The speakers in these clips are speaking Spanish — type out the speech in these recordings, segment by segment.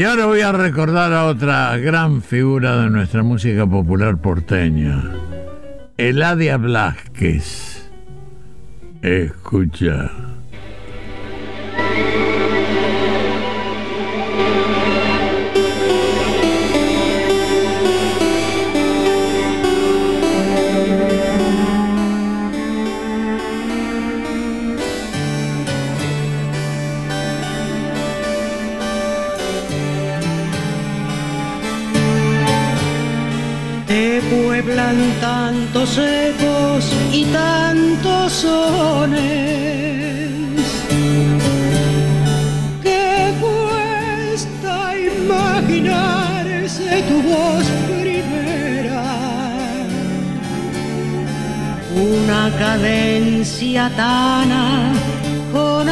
Y ahora voy a recordar a otra gran figura de nuestra música popular porteña, Eladia Blasquez. Escucha. Tantos ecos y tantos sones que cuesta imaginarse tu voz primera. Una cadencia tana con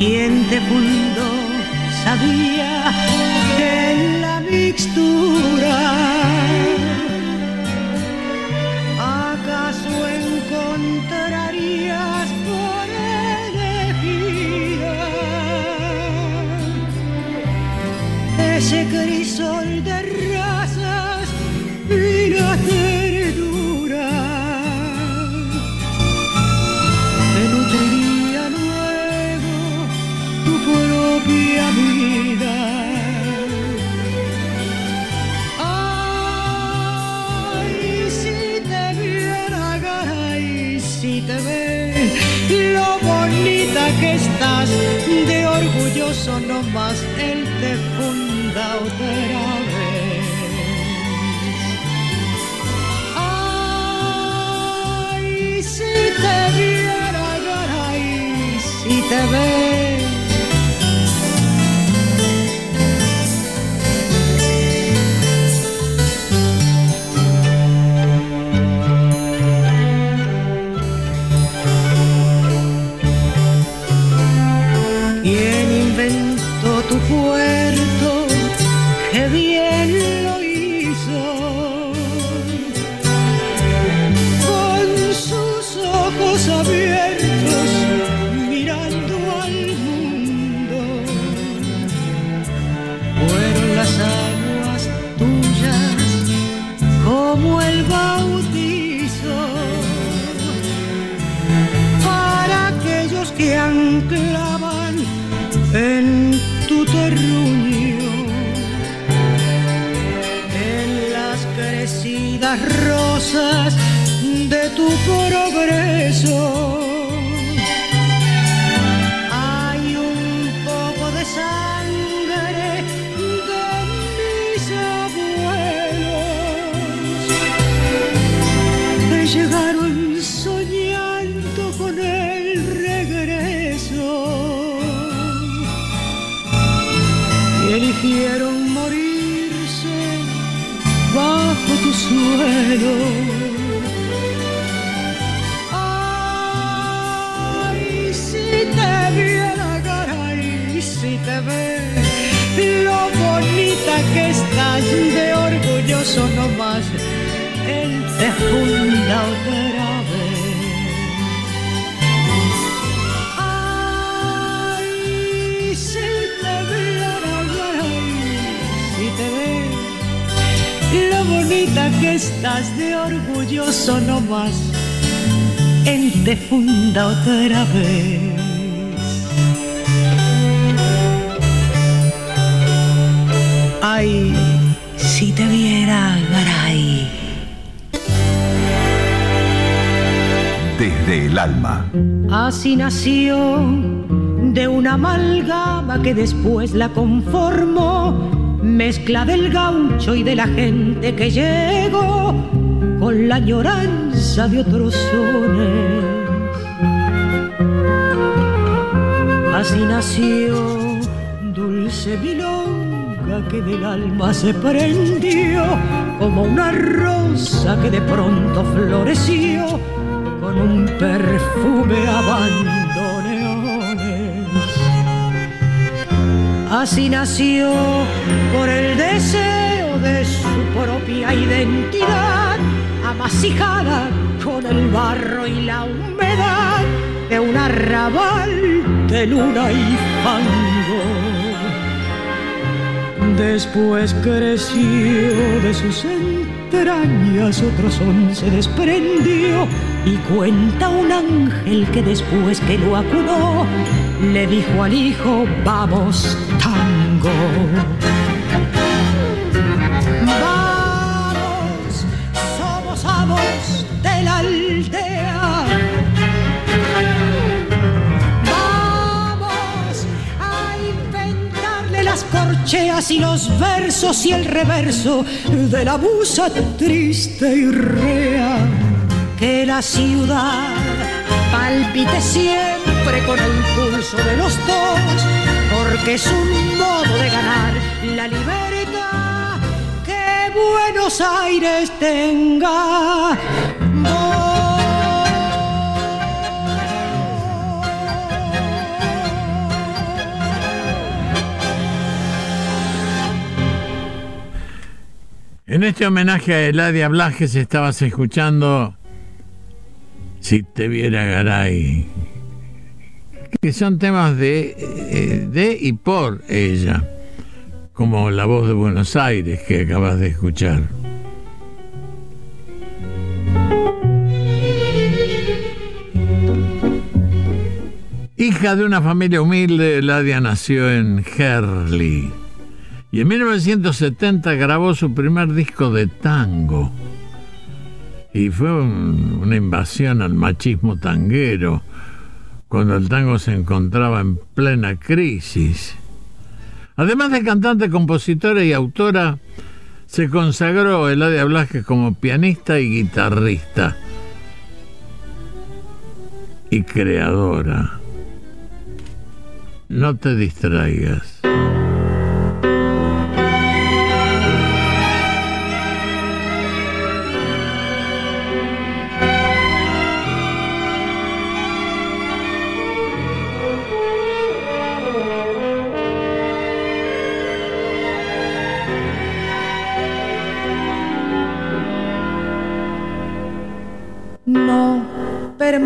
quien te fundó sabía que en la mixtura que estás de orgulloso nomás él te funda otra vez. Ay, si te viera, ay, si te ves crecidas rosas de tu progreso. Que estás de orgulloso nomás, él te funda otra bonita que estás de orgulloso nomás, él te funda otra vez. Así nació de una amalgama que después la conformó mezcla del gaucho y de la gente que llegó con la añoranza de otros sones. Así nació dulce milonga que del alma se prendió como una rosa que de pronto floreció con un perfume abandoneones. Así nació por el deseo de su propia identidad, amasijada con el barro y la humedad de un arrabal de luna y fango. Después creció de sus entrañas, otro son se desprendió y cuenta un ángel que después que lo acunó, le dijo al hijo, vamos tango. Vamos, somos amos de la aldea. Vamos a inventarle las corcheas y los versos y el reverso de la musa triste y rea. Que la ciudad palpite siempre con el pulso de los dos, porque es un modo de ganar la libertad. Que Buenos Aires tenga En este homenaje a Eladia Blajes estabas escuchando Si te viera Garay, que son temas de, eh, de y por ella, como La voz de Buenos Aires que acabas de escuchar. Hija de una familia humilde, Eladia nació en Herley y en 1970 grabó su primer disco de tango. Y fue una invasión al machismo tanguero, cuando el tango se encontraba en plena crisis. Además de cantante, compositora y autora, se consagró Eladia Blasquez como pianista y guitarrista y creadora. No te distraigas.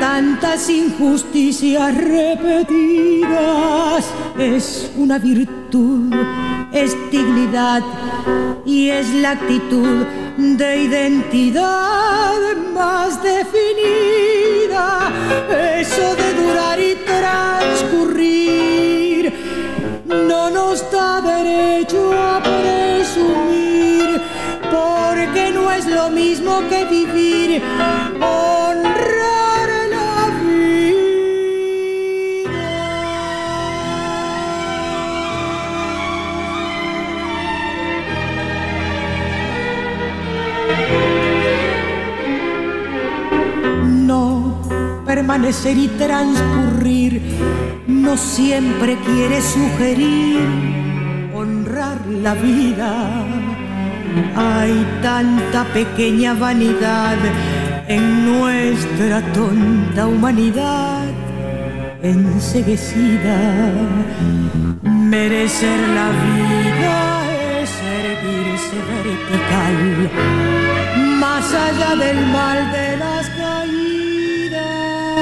tantas injusticias repetidas es una virtud, es dignidad y es la actitud de identidad más definida. Eso de durar y transcurrir no nos da derecho a presumir, porque no es lo mismo que vivir. Permanecer y transcurrir, no siempre quiere sugerir honrar la vida. Hay tanta pequeña vanidad en nuestra tonta humanidad enseguecida. Merecer la vida es erguirse vertical, más allá del mal de las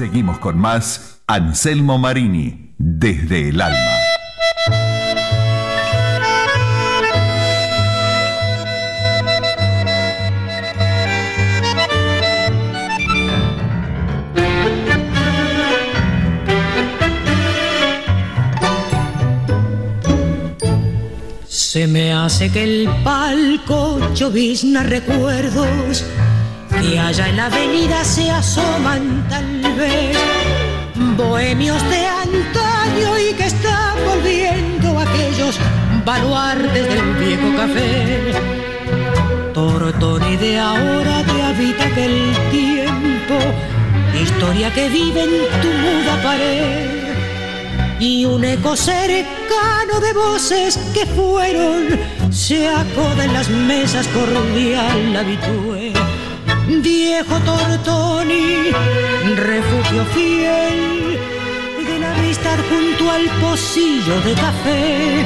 seguimos con más Anselmo Marini, desde el alma. Se me hace que el palco llovizna recuerdos que allá en la avenida se asoman tal vez bohemios de antaño y que están volviendo aquellos baluartes del viejo café. Tortoni de ahora te habita aquel tiempo, historia que vive en tu muda pared y un eco cercano de voces que fueron se acoda en las mesas cordial habitué. Viejo Tortoni, refugio fiel de la amistad junto al pocillo de café.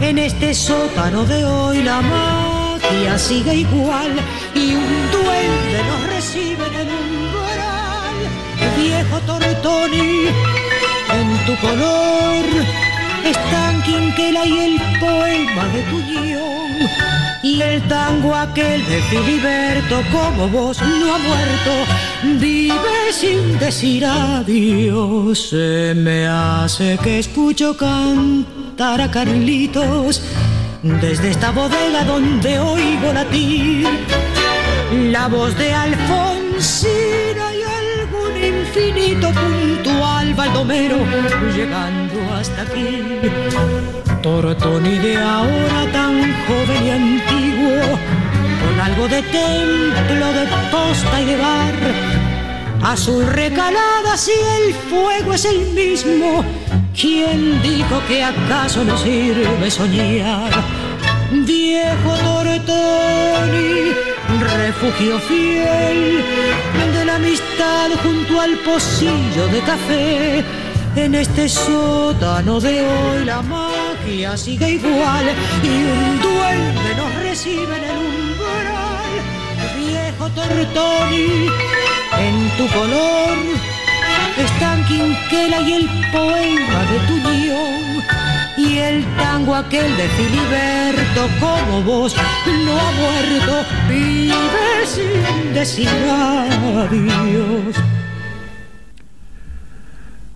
En este sótano de hoy la magia sigue igual y un duende nos recibe en el umbral. Viejo Tortoni, en tu color están Quinquela y el poema de tu guion y el tango aquel de Filiberto como vos no ha muerto. Vive sin decir adiós. Se me hace que escucho cantar a Carlitos. Desde esta bodega donde oigo latir la voz de Alfonsina infinito puntual Baldomero llegando hasta aquí. Tortoni de ahora tan joven y antiguo, con algo de templo, de posta y de bar. Azul recalada si el fuego es el mismo, ¿quién dijo que acaso no sirve soñar? Viejo Tortoni, refugio fiel de la amistad junto al pocillo de café. En este sótano de hoy la magia sigue igual y un duende nos recibe en el umbral. Viejo Tortoni, en tu color están Quinquela y el poema de tu guion y el tango aquel de Filiberto como vos no ha muerto, vive sin decir.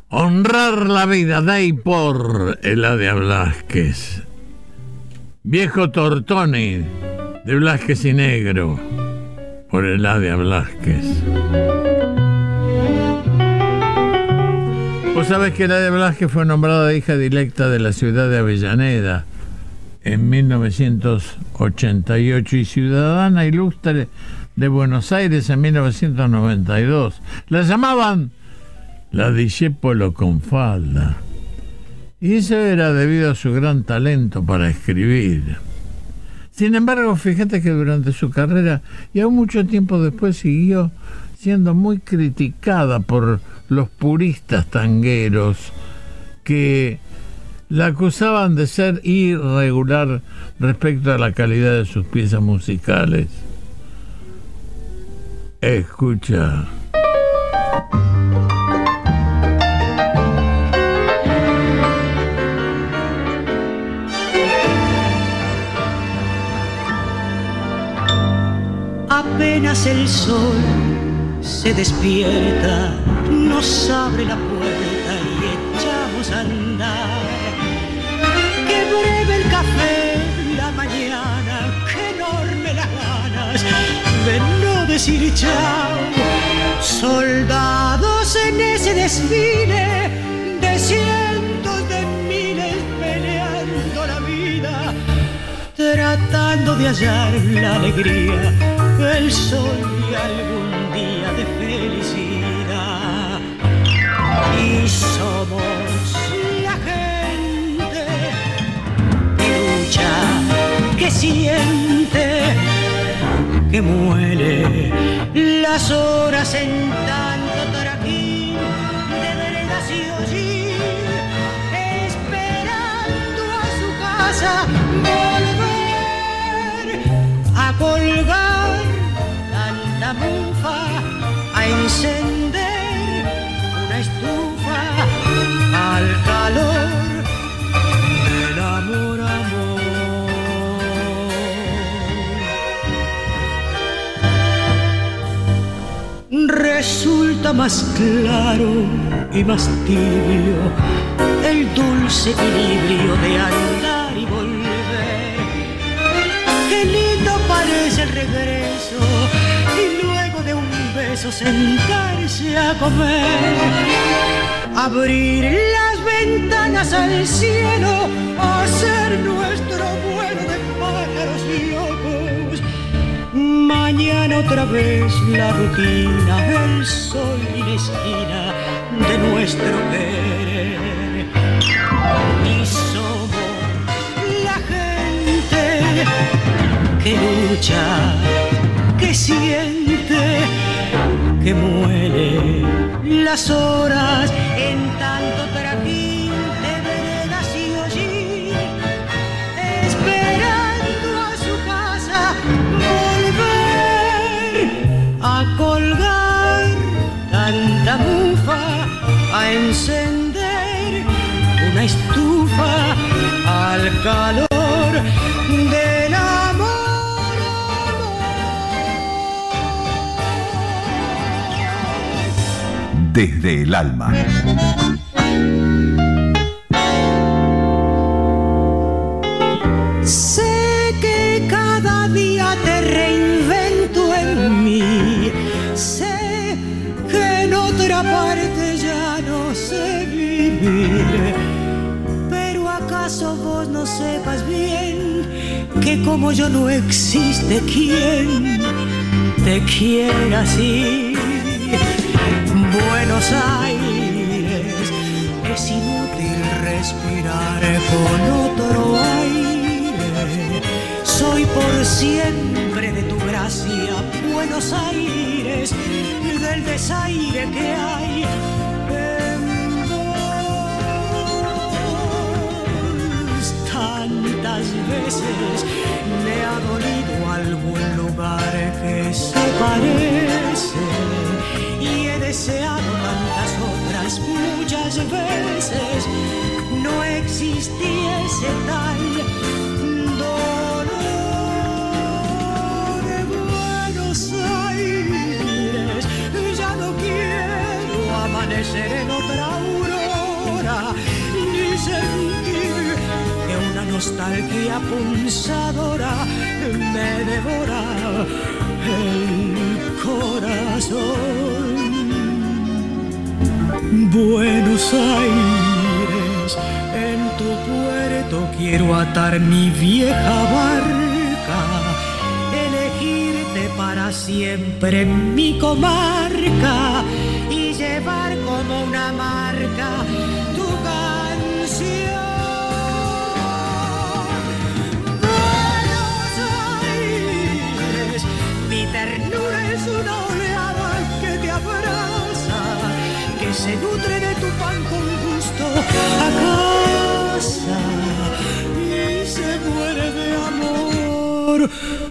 Honrar la vida de por Eladia Blasquez. Viejo Tortoni de Blasquez y Negro por Eladia Blasquez. Vos sabés que Nadia Blasque fue nombrada hija directa de la ciudad de Avellaneda en 1988 y ciudadana ilustre de Buenos Aires en 1992. La llamaban la Discépolo con falda. Y eso era debido a su gran talento para escribir. Sin embargo, fíjate que durante su carrera y aún mucho tiempo después siguió siendo muy criticada por los puristas tangueros que la acusaban de ser irregular respecto a la calidad de sus piezas musicales. Escucha. Apenas el sol se despierta nos abre la puerta y echamos a andar. Qué breve el café, la mañana, qué enorme las ganas de no decir chao. Soldados en ese desfile de cientos de miles peleando la vida, tratando de hallar la alegría, el sol y algún día somos la gente que lucha, que siente, que muere las horas en tanto taraquín de veredas y hollín, esperando a su casa volver a colgar tanta mufa, a encender una estufa Resulta más claro y más tibio el dulce equilibrio de andar y volver. Qué lindo parece el regreso y luego de un beso sentarse a comer. Abrir las ventanas al cielo, hacer nuestro vuelo de pájaros locos. Mañana otra vez la rutina, el sol y la esquina de nuestro querer. Y somos la gente que lucha, que siente, que muere las horas calor del amor. Desde el alma. Sepas bien que como yo no existe quien te quiera así. Buenos Aires es inútil respirar con otro aire. Soy por siempre de tu gracia, Buenos Aires, del desaire que hay. Tantas veces me ha dolido algún lugar que se parece y he deseado tantas otras muchas veces. No existiese tal nostalgia punzadora me devora el corazón. Buenos Aires, en tu puerto quiero atar mi vieja barca, elegirte para siempre mi comarca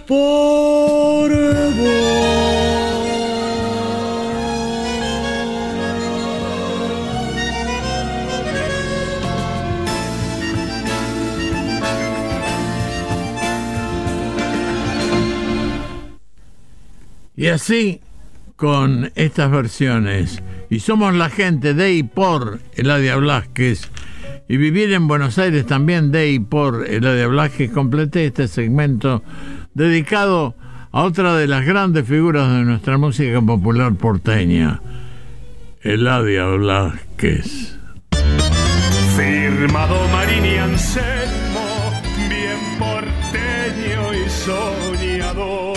por. Y así, con estas versiones, y somos la gente de y por Eladia Blasquez, y vivir en Buenos Aires también de y por Eladia Blasquez, completé este segmento dedicado a otra de las grandes figuras de nuestra música popular porteña, Eladia Blasquez. Firmado Marini Anselmo, bien porteño y soñador.